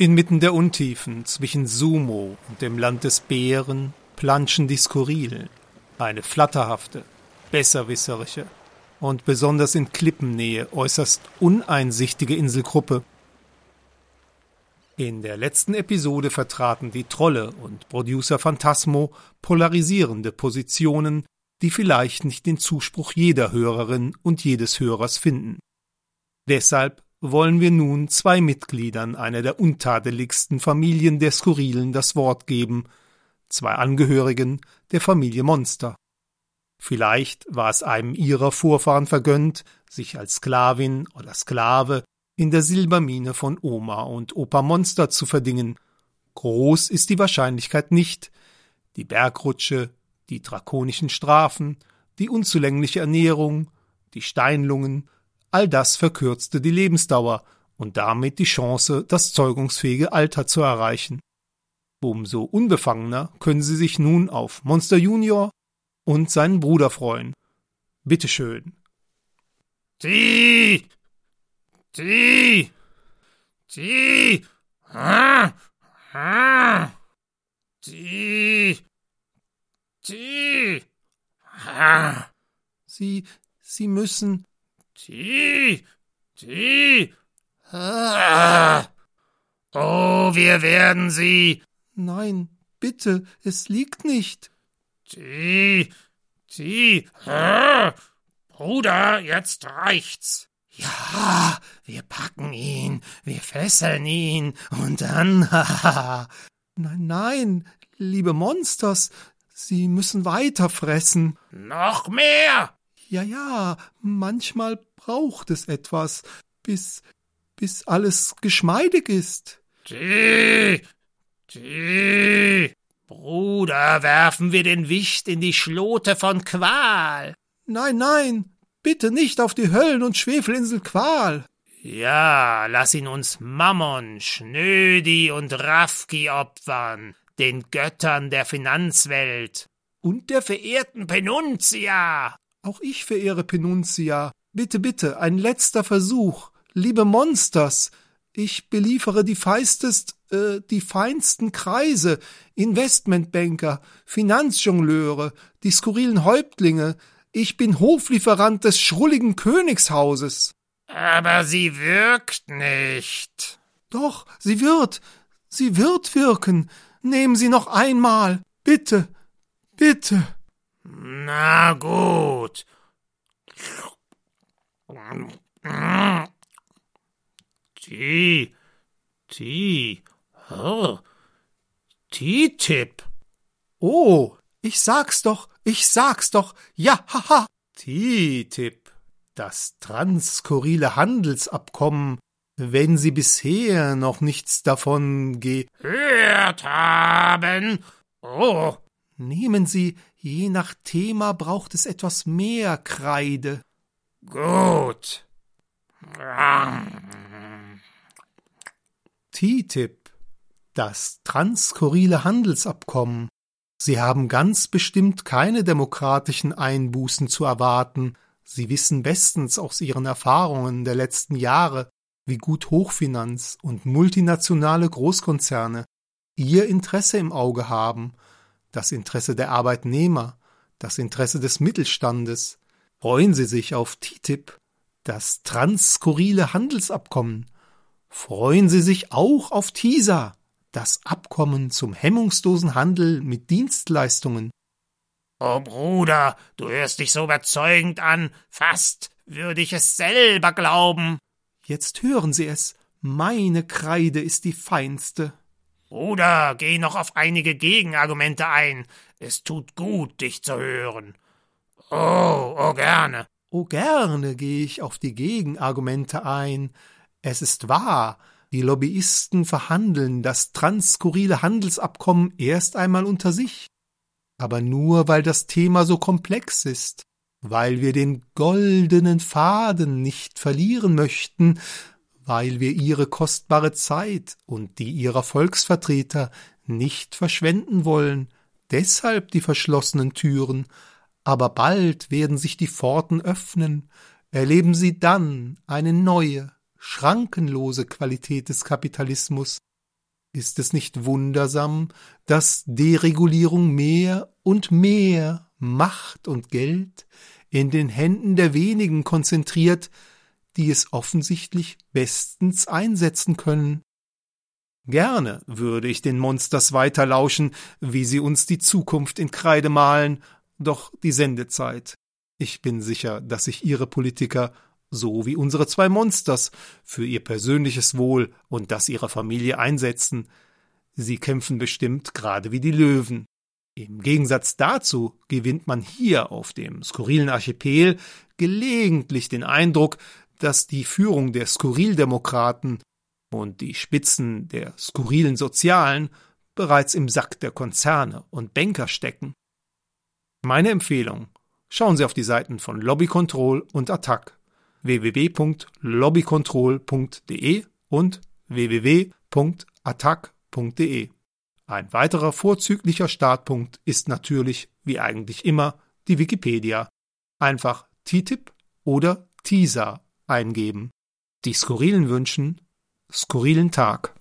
Inmitten der Untiefen zwischen Sumo und dem Land des Bären planschen die Skurrilen, eine flatterhafte, besserwisserische und besonders in Klippennähe äußerst uneinsichtige Inselgruppe. In der letzten Episode vertraten die Trolle und Producer Phantasmo polarisierende Positionen, die vielleicht nicht den Zuspruch jeder Hörerin und jedes Hörers finden. Deshalb wollen wir nun zwei Mitgliedern einer der untadeligsten Familien der Skurrilen das Wort geben, zwei Angehörigen der Familie Monster. Vielleicht war es einem ihrer Vorfahren vergönnt, sich als Sklavin oder Sklave in der Silbermine von Oma und Opa Monster zu verdingen. Groß ist die Wahrscheinlichkeit nicht. Die Bergrutsche, die drakonischen Strafen, die unzulängliche Ernährung, die Steinlungen, All das verkürzte die Lebensdauer und damit die Chance, das zeugungsfähige Alter zu erreichen. Umso unbefangener können Sie sich nun auf Monster Junior und seinen Bruder freuen. Bitteschön. Die! Die! Die! Ah! Ah! Die! Die! Ah! Sie, Sie müssen, die, die. Ah. Oh, wir werden sie. Nein, bitte, es liegt nicht. Die, die. Ah. Bruder, jetzt reicht's. Ja, wir packen ihn, wir fesseln ihn und dann. haha. nein, nein, liebe Monsters, Sie müssen weiter fressen. Noch mehr! Ja, ja, manchmal braucht es etwas, bis, bis alles geschmeidig ist. Die, die. Bruder, werfen wir den Wicht in die Schlote von Qual. Nein, nein, bitte nicht auf die Höllen- und Schwefelinsel Qual. Ja, lass ihn uns Mammon, Schnödi und Rafki opfern, den Göttern der Finanzwelt und der verehrten Penunzia. Auch ich verehre Penunzia. Bitte, bitte, ein letzter Versuch. Liebe Monsters, ich beliefere die feistest, äh, die feinsten Kreise, Investmentbanker, Finanzjongleure, die skurrilen Häuptlinge. Ich bin Hoflieferant des schrulligen Königshauses. Aber sie wirkt nicht. Doch, sie wird. Sie wird wirken. Nehmen Sie noch einmal. Bitte. Bitte. Na gut. T. T. Oh. T-Tip. Oh, ich sag's doch, ich sag's doch. Ja, haha. T-Tip. Das transskurrile Handelsabkommen, wenn Sie bisher noch nichts davon gehört haben. Oh. Nehmen Sie Je nach Thema braucht es etwas mehr Kreide. Gut. TTIP, das transskurrile Handelsabkommen. Sie haben ganz bestimmt keine demokratischen Einbußen zu erwarten. Sie wissen bestens aus Ihren Erfahrungen der letzten Jahre, wie gut Hochfinanz und multinationale Großkonzerne Ihr Interesse im Auge haben das Interesse der Arbeitnehmer, das Interesse des Mittelstandes. Freuen Sie sich auf TTIP, das transskurrile Handelsabkommen. Freuen Sie sich auch auf TISA, das Abkommen zum hemmungslosen Handel mit Dienstleistungen. Oh Bruder, du hörst dich so überzeugend an, fast würde ich es selber glauben. Jetzt hören Sie es, meine Kreide ist die feinste. Bruder, geh noch auf einige Gegenargumente ein. Es tut gut, dich zu hören. Oh, oh gerne. Oh gerne gehe ich auf die Gegenargumente ein. Es ist wahr, die Lobbyisten verhandeln das transskurrile Handelsabkommen erst einmal unter sich. Aber nur weil das Thema so komplex ist, weil wir den goldenen Faden nicht verlieren möchten, weil wir ihre kostbare Zeit und die ihrer Volksvertreter nicht verschwenden wollen, deshalb die verschlossenen Türen, aber bald werden sich die Pforten öffnen, erleben Sie dann eine neue, schrankenlose Qualität des Kapitalismus, Ist es nicht wundersam, dass Deregulierung mehr und mehr Macht und Geld in den Händen der wenigen konzentriert, die es offensichtlich bestens einsetzen können? Gerne würde ich den Monsters weiterlauschen, wie sie uns die Zukunft in Kreide malen, doch die Sendezeit. Ich bin sicher, dass sich ihre Politiker so wie unsere zwei Monsters, für ihr persönliches Wohl und das ihrer Familie einsetzen. Sie kämpfen bestimmt gerade wie die Löwen. Im Gegensatz dazu gewinnt man hier auf dem skurrilen Archipel gelegentlich den Eindruck, dass die Führung der Skurrildemokraten und die Spitzen der skurrilen Sozialen bereits im Sack der Konzerne und Banker stecken. Meine Empfehlung: Schauen Sie auf die Seiten von Lobby Control und Attac www.lobbycontrol.de und www.attac.de. Ein weiterer vorzüglicher Startpunkt ist natürlich, wie eigentlich immer, die Wikipedia. Einfach TTIP oder TISA eingeben. Die Skurrilen wünschen skurrilen Tag.